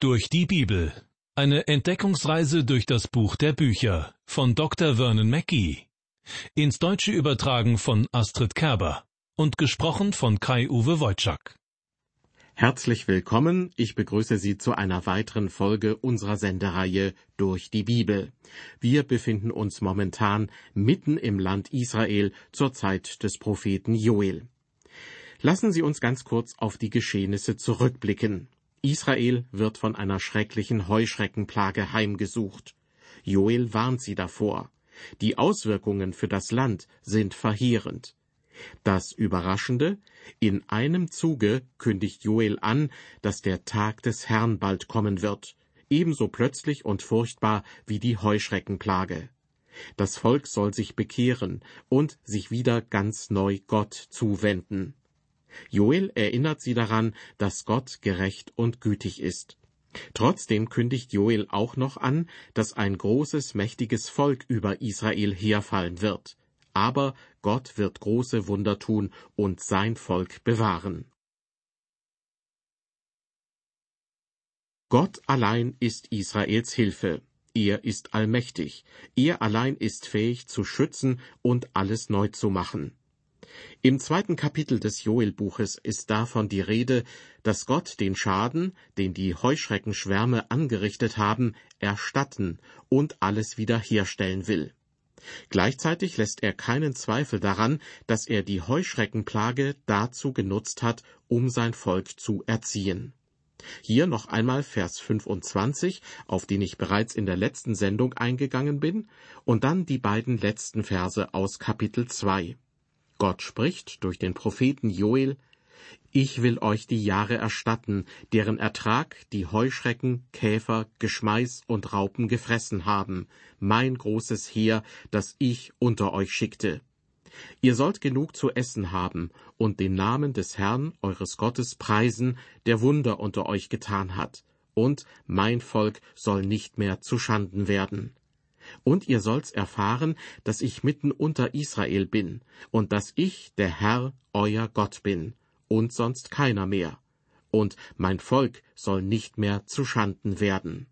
Durch die Bibel. Eine Entdeckungsreise durch das Buch der Bücher von Dr. Vernon Mackey. Ins Deutsche übertragen von Astrid Kerber und gesprochen von Kai-Uwe Wojczak. Herzlich willkommen, ich begrüße Sie zu einer weiteren Folge unserer Sendereihe Durch die Bibel. Wir befinden uns momentan mitten im Land Israel zur Zeit des Propheten Joel. Lassen Sie uns ganz kurz auf die Geschehnisse zurückblicken. Israel wird von einer schrecklichen Heuschreckenplage heimgesucht. Joel warnt sie davor. Die Auswirkungen für das Land sind verheerend. Das Überraschende, in einem Zuge kündigt Joel an, dass der Tag des Herrn bald kommen wird, ebenso plötzlich und furchtbar wie die Heuschreckenplage. Das Volk soll sich bekehren und sich wieder ganz neu Gott zuwenden. Joel erinnert sie daran, dass Gott gerecht und gütig ist. Trotzdem kündigt Joel auch noch an, dass ein großes, mächtiges Volk über Israel herfallen wird. Aber Gott wird große Wunder tun und sein Volk bewahren. Gott allein ist Israels Hilfe. Er ist allmächtig. Er allein ist fähig zu schützen und alles neu zu machen. Im zweiten Kapitel des Joelbuches ist davon die Rede, dass Gott den Schaden, den die Heuschreckenschwärme angerichtet haben, erstatten und alles wiederherstellen will. Gleichzeitig lässt er keinen Zweifel daran, dass er die Heuschreckenplage dazu genutzt hat, um sein Volk zu erziehen. Hier noch einmal Vers 25, auf den ich bereits in der letzten Sendung eingegangen bin, und dann die beiden letzten Verse aus Kapitel 2. Gott spricht durch den Propheten Joel, ich will euch die Jahre erstatten, deren Ertrag die Heuschrecken, Käfer, Geschmeiß und Raupen gefressen haben, mein großes Heer, das ich unter euch schickte. Ihr sollt genug zu essen haben und den Namen des Herrn eures Gottes preisen, der Wunder unter euch getan hat, und mein Volk soll nicht mehr zu Schanden werden. Und ihr sollt's erfahren, dass ich mitten unter Israel bin, und dass ich der Herr, euer Gott bin, und sonst keiner mehr. Und mein Volk soll nicht mehr zu Schanden werden.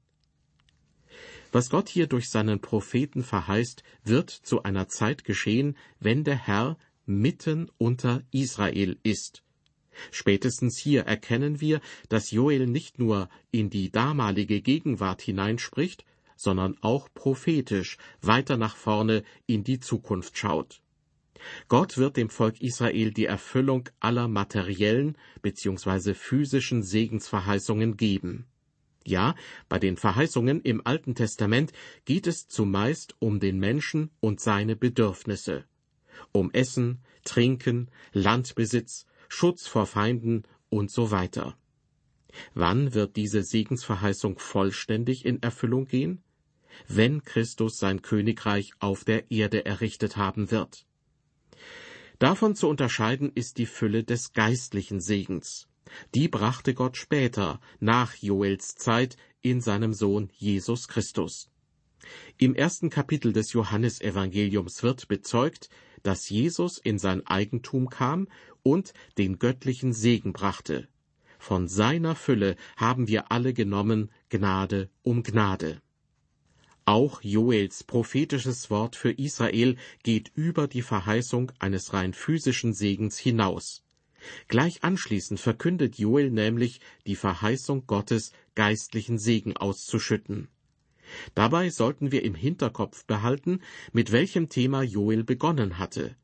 Was Gott hier durch seinen Propheten verheißt, wird zu einer Zeit geschehen, wenn der Herr mitten unter Israel ist. Spätestens hier erkennen wir, dass Joel nicht nur in die damalige Gegenwart hineinspricht, sondern auch prophetisch weiter nach vorne in die Zukunft schaut. Gott wird dem Volk Israel die Erfüllung aller materiellen bzw. physischen Segensverheißungen geben. Ja, bei den Verheißungen im Alten Testament geht es zumeist um den Menschen und seine Bedürfnisse, um Essen, Trinken, Landbesitz, Schutz vor Feinden und so weiter. Wann wird diese Segensverheißung vollständig in Erfüllung gehen? Wenn Christus sein Königreich auf der Erde errichtet haben wird. Davon zu unterscheiden ist die Fülle des geistlichen Segens. Die brachte Gott später, nach Joels Zeit, in seinem Sohn Jesus Christus. Im ersten Kapitel des Johannesevangeliums wird bezeugt, dass Jesus in sein Eigentum kam und den göttlichen Segen brachte. Von seiner Fülle haben wir alle genommen Gnade um Gnade. Auch Joels prophetisches Wort für Israel geht über die Verheißung eines rein physischen Segens hinaus. Gleich anschließend verkündet Joel nämlich die Verheißung Gottes, geistlichen Segen auszuschütten. Dabei sollten wir im Hinterkopf behalten, mit welchem Thema Joel begonnen hatte.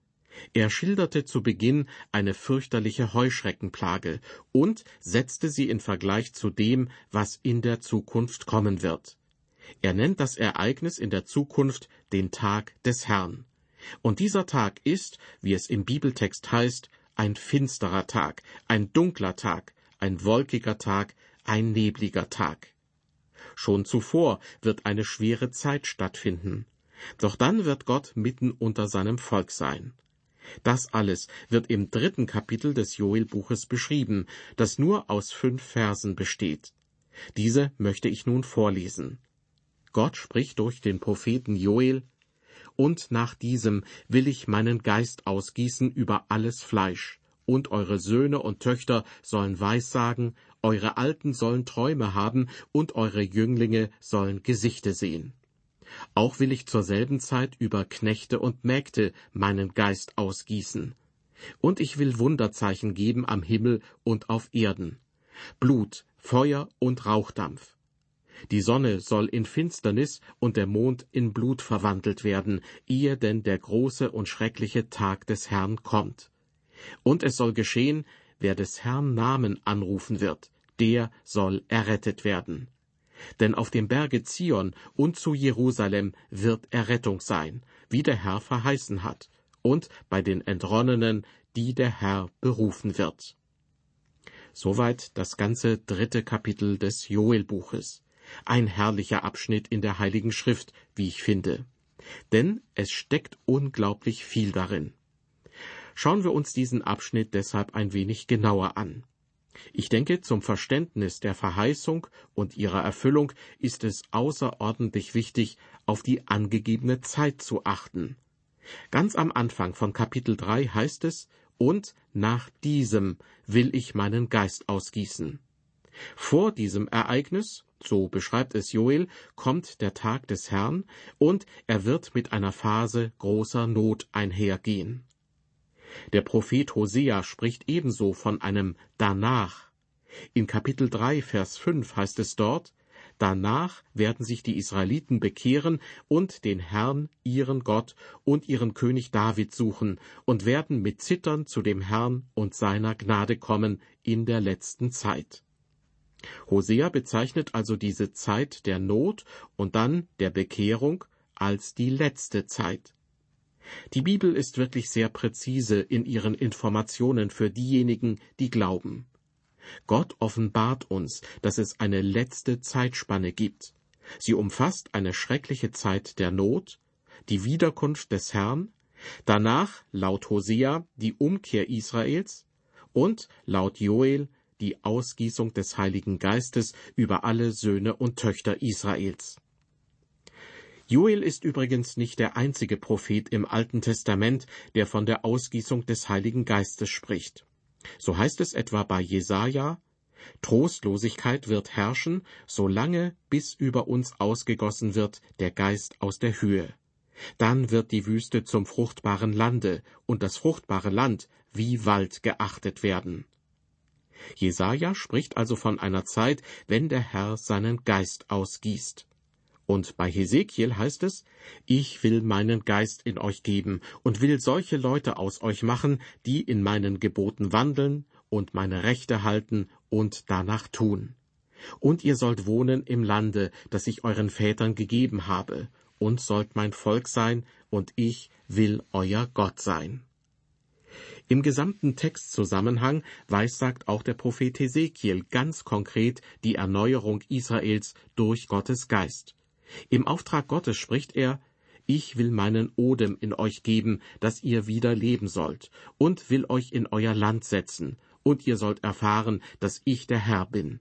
Er schilderte zu Beginn eine fürchterliche Heuschreckenplage und setzte sie in Vergleich zu dem, was in der Zukunft kommen wird. Er nennt das Ereignis in der Zukunft den Tag des Herrn. Und dieser Tag ist, wie es im Bibeltext heißt, ein finsterer Tag, ein dunkler Tag, ein wolkiger Tag, ein nebliger Tag. Schon zuvor wird eine schwere Zeit stattfinden. Doch dann wird Gott mitten unter seinem Volk sein. Das alles wird im dritten Kapitel des Joelbuches beschrieben, das nur aus fünf Versen besteht. Diese möchte ich nun vorlesen. Gott spricht durch den Propheten Joel, und nach diesem will ich meinen Geist ausgießen über alles Fleisch, und eure Söhne und Töchter sollen Weissagen, eure Alten sollen Träume haben und eure Jünglinge sollen Gesichte sehen. Auch will ich zur selben Zeit über Knechte und Mägde meinen Geist ausgießen. Und ich will Wunderzeichen geben am Himmel und auf Erden. Blut, Feuer und Rauchdampf. Die Sonne soll in Finsternis und der Mond in Blut verwandelt werden, ehe denn der große und schreckliche Tag des Herrn kommt. Und es soll geschehen, wer des Herrn Namen anrufen wird, der soll errettet werden. Denn auf dem Berge Zion und zu Jerusalem wird Errettung sein, wie der Herr verheißen hat, und bei den Entronnenen, die der Herr berufen wird. Soweit das ganze dritte Kapitel des Joelbuches. Ein herrlicher Abschnitt in der Heiligen Schrift, wie ich finde. Denn es steckt unglaublich viel darin. Schauen wir uns diesen Abschnitt deshalb ein wenig genauer an. Ich denke, zum Verständnis der Verheißung und ihrer Erfüllung ist es außerordentlich wichtig, auf die angegebene Zeit zu achten. Ganz am Anfang von Kapitel 3 heißt es, und nach diesem will ich meinen Geist ausgießen. Vor diesem Ereignis, so beschreibt es Joel, kommt der Tag des Herrn, und er wird mit einer Phase großer Not einhergehen. Der Prophet Hosea spricht ebenso von einem danach. In Kapitel 3, Vers 5 heißt es dort, Danach werden sich die Israeliten bekehren und den Herrn, ihren Gott und ihren König David suchen und werden mit Zittern zu dem Herrn und seiner Gnade kommen in der letzten Zeit. Hosea bezeichnet also diese Zeit der Not und dann der Bekehrung als die letzte Zeit. Die Bibel ist wirklich sehr präzise in ihren Informationen für diejenigen, die glauben. Gott offenbart uns, dass es eine letzte Zeitspanne gibt. Sie umfasst eine schreckliche Zeit der Not, die Wiederkunft des Herrn, danach laut Hosea die Umkehr Israels und laut Joel die Ausgießung des Heiligen Geistes über alle Söhne und Töchter Israels. Joel ist übrigens nicht der einzige Prophet im Alten Testament, der von der Ausgießung des Heiligen Geistes spricht. So heißt es etwa bei Jesaja, Trostlosigkeit wird herrschen, solange bis über uns ausgegossen wird der Geist aus der Höhe. Dann wird die Wüste zum fruchtbaren Lande und das fruchtbare Land wie Wald geachtet werden. Jesaja spricht also von einer Zeit, wenn der Herr seinen Geist ausgießt. Und bei Hesekiel heißt es, ich will meinen Geist in euch geben und will solche Leute aus euch machen, die in meinen Geboten wandeln und meine Rechte halten und danach tun. Und ihr sollt wohnen im Lande, das ich euren Vätern gegeben habe, und sollt mein Volk sein, und ich will euer Gott sein. Im gesamten Textzusammenhang weissagt auch der Prophet Hesekiel ganz konkret die Erneuerung Israels durch Gottes Geist. Im Auftrag Gottes spricht er, ich will meinen Odem in euch geben, dass ihr wieder leben sollt, und will euch in euer Land setzen, und ihr sollt erfahren, dass ich der Herr bin.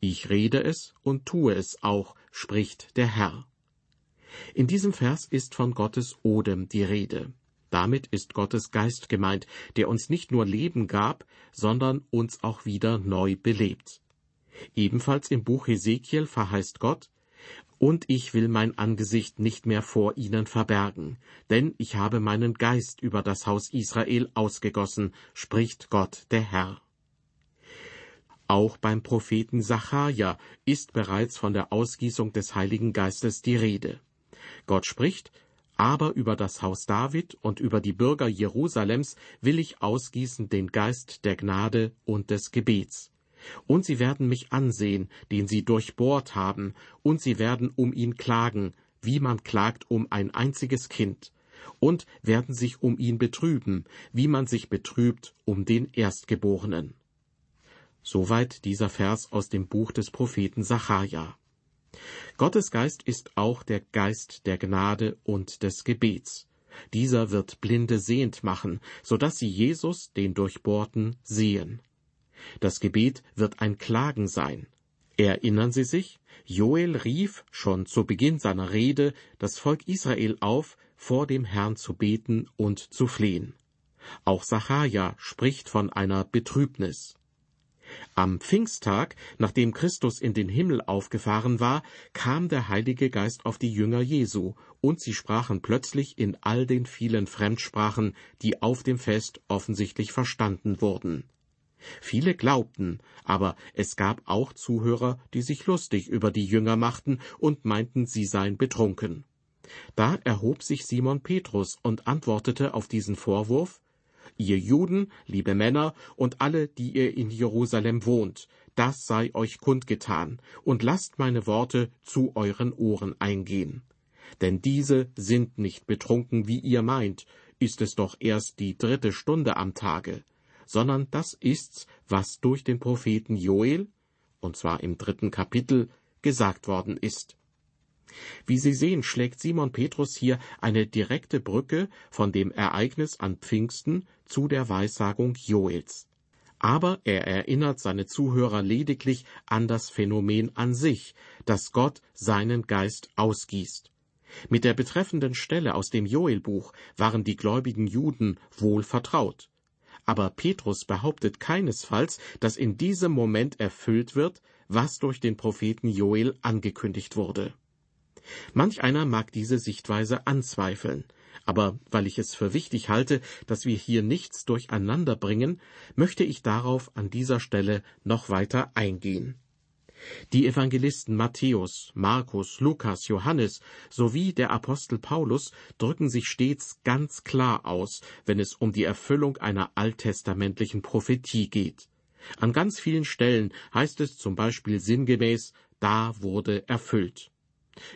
Ich rede es und tue es auch, spricht der Herr. In diesem Vers ist von Gottes Odem die Rede. Damit ist Gottes Geist gemeint, der uns nicht nur Leben gab, sondern uns auch wieder neu belebt. Ebenfalls im Buch Hesekiel verheißt Gott, und ich will mein Angesicht nicht mehr vor ihnen verbergen, denn ich habe meinen Geist über das Haus Israel ausgegossen, spricht Gott der Herr. Auch beim Propheten Sacharja ist bereits von der Ausgießung des Heiligen Geistes die Rede. Gott spricht, aber über das Haus David und über die Bürger Jerusalems will ich ausgießen den Geist der Gnade und des Gebets. Und sie werden mich ansehen, den sie durchbohrt haben, und sie werden um ihn klagen, wie man klagt um ein einziges Kind, und werden sich um ihn betrüben, wie man sich betrübt um den Erstgeborenen. Soweit dieser Vers aus dem Buch des Propheten Sacharja. Gottes Geist ist auch der Geist der Gnade und des Gebets. Dieser wird Blinde sehend machen, so dass sie Jesus, den Durchbohrten, sehen. Das Gebet wird ein Klagen sein. Erinnern Sie sich? Joel rief schon zu Beginn seiner Rede das Volk Israel auf, vor dem Herrn zu beten und zu flehen. Auch Sacharja spricht von einer Betrübnis. Am Pfingsttag, nachdem Christus in den Himmel aufgefahren war, kam der Heilige Geist auf die Jünger Jesu, und sie sprachen plötzlich in all den vielen Fremdsprachen, die auf dem Fest offensichtlich verstanden wurden. Viele glaubten, aber es gab auch Zuhörer, die sich lustig über die Jünger machten und meinten, sie seien betrunken. Da erhob sich Simon Petrus und antwortete auf diesen Vorwurf Ihr Juden, liebe Männer und alle, die ihr in Jerusalem wohnt, das sei euch kundgetan, und lasst meine Worte zu euren Ohren eingehen. Denn diese sind nicht betrunken, wie ihr meint, ist es doch erst die dritte Stunde am Tage, sondern das ist's, was durch den Propheten Joel, und zwar im dritten Kapitel, gesagt worden ist. Wie Sie sehen, schlägt Simon Petrus hier eine direkte Brücke von dem Ereignis an Pfingsten zu der Weissagung Joels. Aber er erinnert seine Zuhörer lediglich an das Phänomen an sich, dass Gott seinen Geist ausgießt. Mit der betreffenden Stelle aus dem Joelbuch waren die gläubigen Juden wohl vertraut. Aber Petrus behauptet keinesfalls, dass in diesem Moment erfüllt wird, was durch den Propheten Joel angekündigt wurde. Manch einer mag diese Sichtweise anzweifeln, aber weil ich es für wichtig halte, dass wir hier nichts durcheinander bringen, möchte ich darauf an dieser Stelle noch weiter eingehen. Die Evangelisten Matthäus, Markus, Lukas, Johannes sowie der Apostel Paulus drücken sich stets ganz klar aus, wenn es um die Erfüllung einer alttestamentlichen Prophetie geht. An ganz vielen Stellen heißt es zum Beispiel sinngemäß, da wurde erfüllt.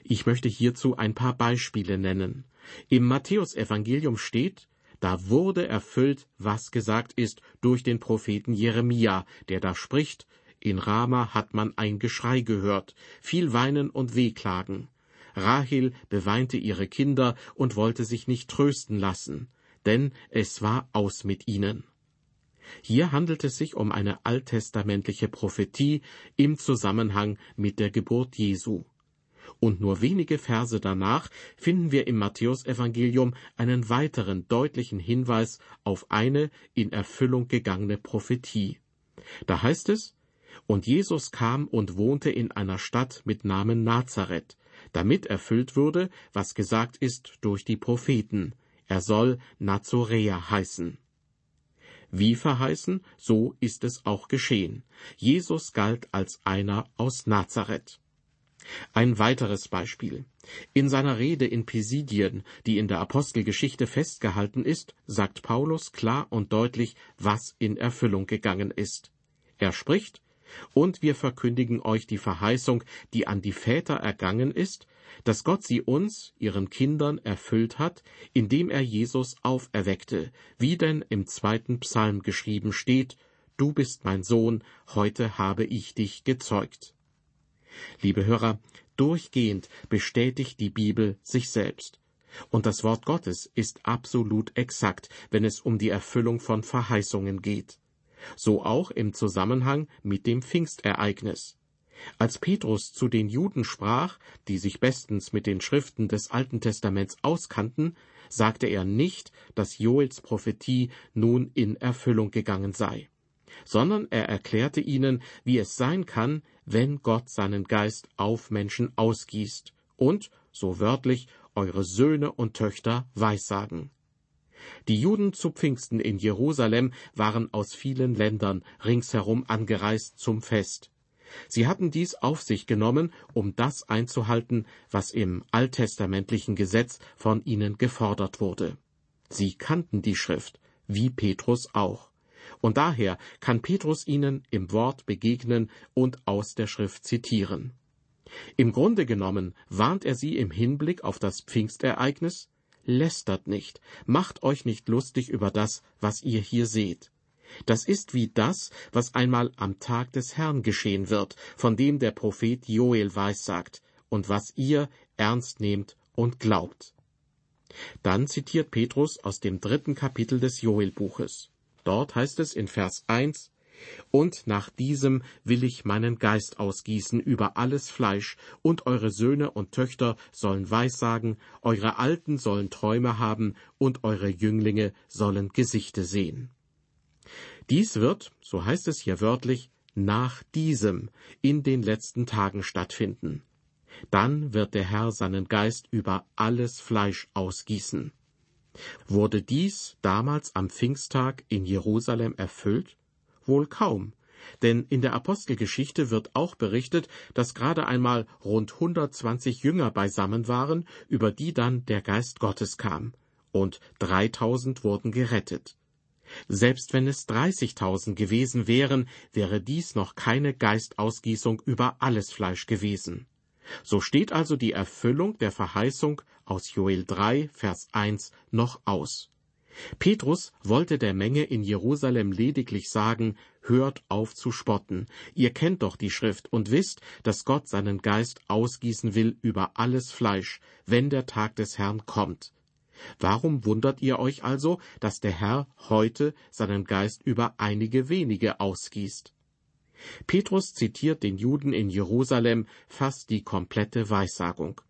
Ich möchte hierzu ein paar Beispiele nennen. Im Matthäusevangelium steht, da wurde erfüllt, was gesagt ist durch den Propheten Jeremia, der da spricht, in Rama hat man ein Geschrei gehört, viel Weinen und Wehklagen. Rahel beweinte ihre Kinder und wollte sich nicht trösten lassen, denn es war aus mit ihnen. Hier handelt es sich um eine alttestamentliche Prophetie im Zusammenhang mit der Geburt Jesu und nur wenige Verse danach finden wir im Matthäusevangelium einen weiteren deutlichen Hinweis auf eine in Erfüllung gegangene Prophetie. Da heißt es, und Jesus kam und wohnte in einer Stadt mit Namen Nazareth, damit erfüllt würde, was gesagt ist durch die Propheten. Er soll Nazoräer heißen. Wie verheißen, so ist es auch geschehen. Jesus galt als einer aus Nazareth. Ein weiteres Beispiel. In seiner Rede in Pisidien, die in der Apostelgeschichte festgehalten ist, sagt Paulus klar und deutlich, was in Erfüllung gegangen ist. Er spricht, und wir verkündigen euch die Verheißung, die an die Väter ergangen ist, dass Gott sie uns, ihren Kindern, erfüllt hat, indem er Jesus auferweckte, wie denn im zweiten Psalm geschrieben steht, Du bist mein Sohn, heute habe ich dich gezeugt. Liebe Hörer, durchgehend bestätigt die Bibel sich selbst. Und das Wort Gottes ist absolut exakt, wenn es um die Erfüllung von Verheißungen geht. So auch im Zusammenhang mit dem Pfingstereignis. Als Petrus zu den Juden sprach, die sich bestens mit den Schriften des Alten Testaments auskannten, sagte er nicht, dass Joels Prophetie nun in Erfüllung gegangen sei sondern er erklärte ihnen, wie es sein kann, wenn Gott seinen Geist auf Menschen ausgießt und, so wörtlich, eure Söhne und Töchter weissagen. Die Juden zu Pfingsten in Jerusalem waren aus vielen Ländern ringsherum angereist zum Fest. Sie hatten dies auf sich genommen, um das einzuhalten, was im alttestamentlichen Gesetz von ihnen gefordert wurde. Sie kannten die Schrift, wie Petrus auch. Und daher kann Petrus ihnen im Wort begegnen und aus der Schrift zitieren. Im Grunde genommen warnt er sie im Hinblick auf das Pfingstereignis, lästert nicht, macht euch nicht lustig über das, was ihr hier seht. Das ist wie das, was einmal am Tag des Herrn geschehen wird, von dem der Prophet Joel weissagt, und was ihr ernst nehmt und glaubt. Dann zitiert Petrus aus dem dritten Kapitel des Joelbuches. Dort heißt es in Vers 1, und nach diesem will ich meinen Geist ausgießen über alles Fleisch, und eure Söhne und Töchter sollen Weissagen, eure Alten sollen Träume haben, und eure Jünglinge sollen Gesichte sehen. Dies wird, so heißt es hier wörtlich, nach diesem in den letzten Tagen stattfinden. Dann wird der Herr seinen Geist über alles Fleisch ausgießen. Wurde dies damals am Pfingsttag in Jerusalem erfüllt? Wohl kaum, denn in der Apostelgeschichte wird auch berichtet, dass gerade einmal rund 120 Jünger beisammen waren, über die dann der Geist Gottes kam, und 3000 wurden gerettet. Selbst wenn es 30.000 gewesen wären, wäre dies noch keine Geistausgießung über alles Fleisch gewesen. So steht also die Erfüllung der Verheißung aus Joel 3, Vers 1 noch aus. Petrus wollte der Menge in Jerusalem lediglich sagen, hört auf zu spotten, ihr kennt doch die Schrift und wisst, dass Gott seinen Geist ausgießen will über alles Fleisch, wenn der Tag des Herrn kommt. Warum wundert ihr euch also, dass der Herr heute seinen Geist über einige wenige ausgießt? Petrus zitiert den Juden in Jerusalem fast die komplette Weissagung.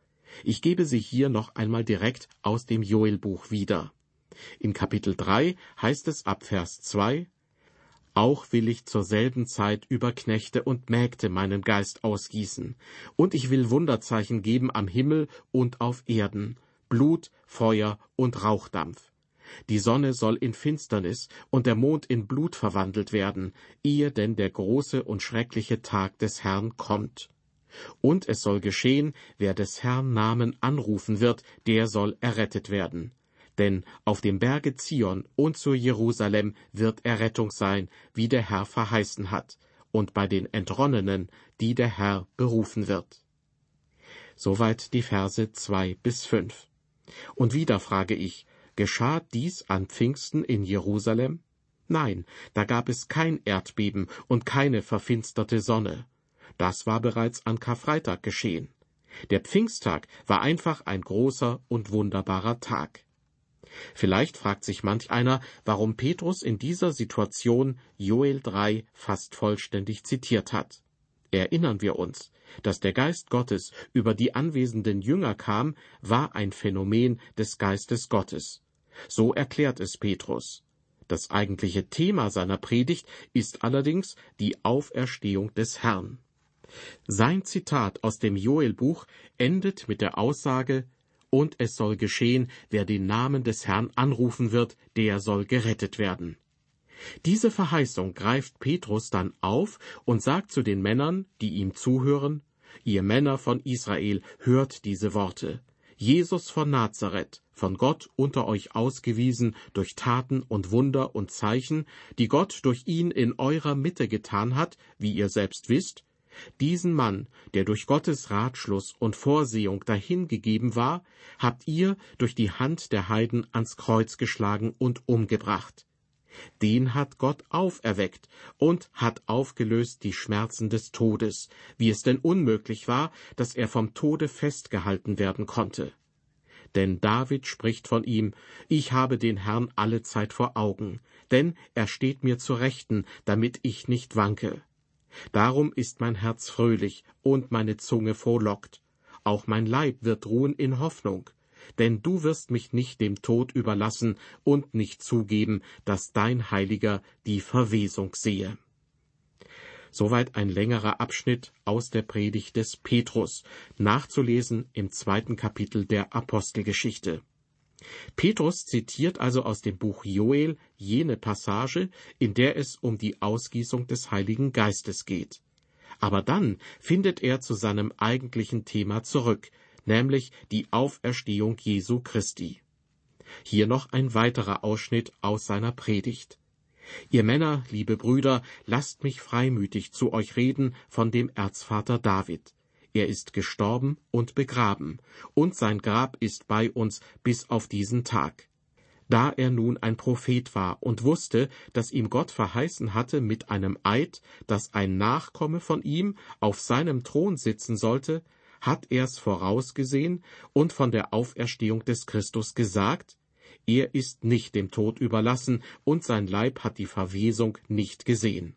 Ich gebe sie hier noch einmal direkt aus dem Joelbuch wieder. In Kapitel 3 heißt es ab Vers 2, Auch will ich zur selben Zeit über Knechte und Mägde meinen Geist ausgießen, und ich will Wunderzeichen geben am Himmel und auf Erden, Blut, Feuer und Rauchdampf. Die Sonne soll in Finsternis und der Mond in Blut verwandelt werden, ehe denn der große und schreckliche Tag des Herrn kommt. Und es soll geschehen, wer des Herrn Namen anrufen wird, der soll errettet werden. Denn auf dem Berge Zion und zu Jerusalem wird Errettung sein, wie der Herr verheißen hat, und bei den Entronnenen, die der Herr berufen wird. Soweit die Verse zwei bis fünf. Und wieder frage ich, Geschah dies an Pfingsten in Jerusalem? Nein, da gab es kein Erdbeben und keine verfinsterte Sonne. Das war bereits an Karfreitag geschehen. Der Pfingsttag war einfach ein großer und wunderbarer Tag. Vielleicht fragt sich manch einer, warum Petrus in dieser Situation Joel 3 fast vollständig zitiert hat. Erinnern wir uns, dass der Geist Gottes über die anwesenden Jünger kam, war ein Phänomen des Geistes Gottes. So erklärt es Petrus. Das eigentliche Thema seiner Predigt ist allerdings die Auferstehung des Herrn. Sein Zitat aus dem Joelbuch endet mit der Aussage Und es soll geschehen, wer den Namen des Herrn anrufen wird, der soll gerettet werden. Diese Verheißung greift Petrus dann auf und sagt zu den Männern, die ihm zuhören, Ihr Männer von Israel, hört diese Worte. Jesus von Nazareth, von Gott unter euch ausgewiesen durch Taten und Wunder und Zeichen, die Gott durch ihn in eurer Mitte getan hat, wie ihr selbst wisst, diesen Mann, der durch Gottes Ratschluss und Vorsehung dahingegeben war, habt ihr durch die Hand der Heiden ans Kreuz geschlagen und umgebracht. Den hat Gott auferweckt und hat aufgelöst die Schmerzen des Todes, wie es denn unmöglich war, dass er vom Tode festgehalten werden konnte. Denn David spricht von ihm, ich habe den Herrn alle Zeit vor Augen, denn er steht mir zur Rechten, damit ich nicht wanke. Darum ist mein Herz fröhlich und meine Zunge frohlockt. Auch mein Leib wird ruhen in Hoffnung, denn du wirst mich nicht dem Tod überlassen und nicht zugeben, dass dein Heiliger die Verwesung sehe. Soweit ein längerer Abschnitt aus der Predigt des Petrus, nachzulesen im zweiten Kapitel der Apostelgeschichte. Petrus zitiert also aus dem Buch Joel jene Passage, in der es um die Ausgießung des Heiligen Geistes geht. Aber dann findet er zu seinem eigentlichen Thema zurück, nämlich die Auferstehung Jesu Christi. Hier noch ein weiterer Ausschnitt aus seiner Predigt. Ihr Männer, liebe Brüder, lasst mich freimütig zu euch reden von dem Erzvater David. Er ist gestorben und begraben, und sein Grab ist bei uns bis auf diesen Tag. Da er nun ein Prophet war und wusste, dass ihm Gott verheißen hatte mit einem Eid, dass ein Nachkomme von ihm auf seinem Thron sitzen sollte, hat er's vorausgesehen und von der Auferstehung des Christus gesagt, er ist nicht dem Tod überlassen, und sein Leib hat die Verwesung nicht gesehen.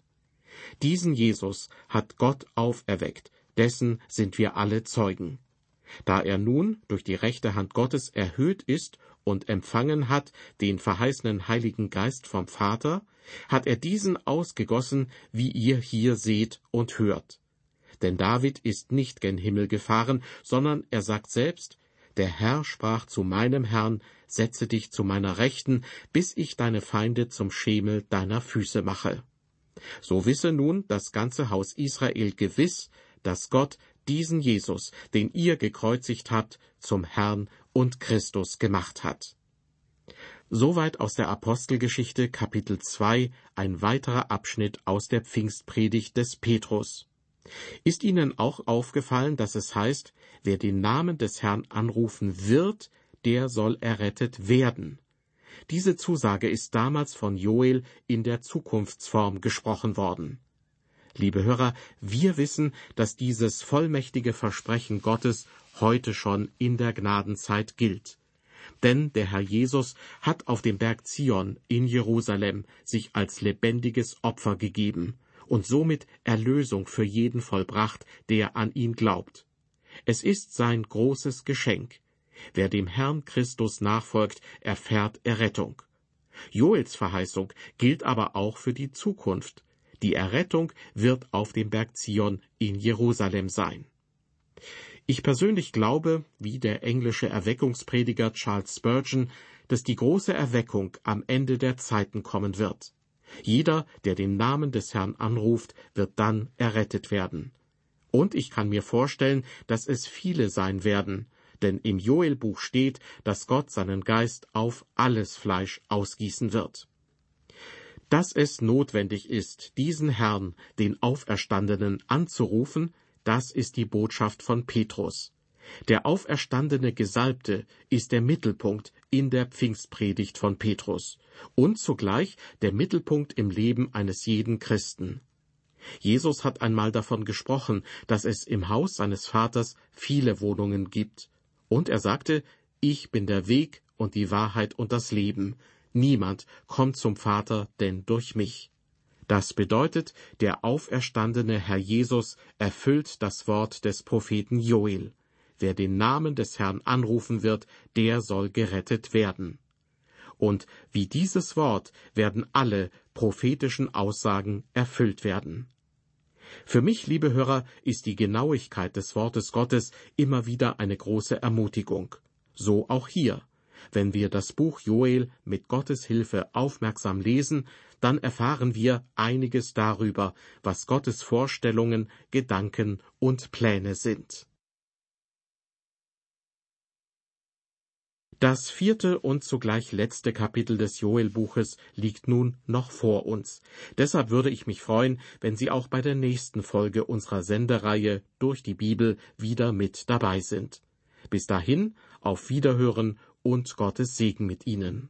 Diesen Jesus hat Gott auferweckt, dessen sind wir alle Zeugen. Da er nun durch die rechte Hand Gottes erhöht ist und empfangen hat den verheißenen Heiligen Geist vom Vater, hat er diesen ausgegossen, wie ihr hier seht und hört. Denn David ist nicht gen Himmel gefahren, sondern er sagt selbst, der Herr sprach zu meinem Herrn, setze dich zu meiner Rechten, bis ich deine Feinde zum Schemel deiner Füße mache. So wisse nun das ganze Haus Israel gewiss, dass Gott diesen Jesus, den ihr gekreuzigt habt, zum Herrn und Christus gemacht hat. Soweit aus der Apostelgeschichte Kapitel 2 ein weiterer Abschnitt aus der Pfingstpredigt des Petrus. Ist Ihnen auch aufgefallen, dass es heißt, wer den Namen des Herrn anrufen wird, der soll errettet werden? Diese Zusage ist damals von Joel in der Zukunftsform gesprochen worden. Liebe Hörer, wir wissen, dass dieses vollmächtige Versprechen Gottes heute schon in der Gnadenzeit gilt. Denn der Herr Jesus hat auf dem Berg Zion in Jerusalem sich als lebendiges Opfer gegeben und somit Erlösung für jeden vollbracht, der an ihn glaubt. Es ist sein großes Geschenk. Wer dem Herrn Christus nachfolgt, erfährt Errettung. Joels Verheißung gilt aber auch für die Zukunft. Die Errettung wird auf dem Berg Zion in Jerusalem sein. Ich persönlich glaube, wie der englische Erweckungsprediger Charles Spurgeon, dass die große Erweckung am Ende der Zeiten kommen wird. Jeder, der den Namen des Herrn anruft, wird dann errettet werden. Und ich kann mir vorstellen, dass es viele sein werden, denn im Joelbuch steht, dass Gott seinen Geist auf alles Fleisch ausgießen wird. Dass es notwendig ist, diesen Herrn, den Auferstandenen, anzurufen, das ist die Botschaft von Petrus. Der auferstandene Gesalbte ist der Mittelpunkt in der Pfingstpredigt von Petrus und zugleich der Mittelpunkt im Leben eines jeden Christen. Jesus hat einmal davon gesprochen, dass es im Haus seines Vaters viele Wohnungen gibt, und er sagte, Ich bin der Weg und die Wahrheit und das Leben. Niemand kommt zum Vater denn durch mich. Das bedeutet, der auferstandene Herr Jesus erfüllt das Wort des Propheten Joel. Wer den Namen des Herrn anrufen wird, der soll gerettet werden. Und wie dieses Wort werden alle prophetischen Aussagen erfüllt werden. Für mich, liebe Hörer, ist die Genauigkeit des Wortes Gottes immer wieder eine große Ermutigung. So auch hier. Wenn wir das Buch Joel mit Gottes Hilfe aufmerksam lesen, dann erfahren wir einiges darüber, was Gottes Vorstellungen, Gedanken und Pläne sind. Das vierte und zugleich letzte Kapitel des Joel-Buches liegt nun noch vor uns. Deshalb würde ich mich freuen, wenn Sie auch bei der nächsten Folge unserer Sendereihe durch die Bibel wieder mit dabei sind. Bis dahin, auf Wiederhören und Gottes Segen mit Ihnen.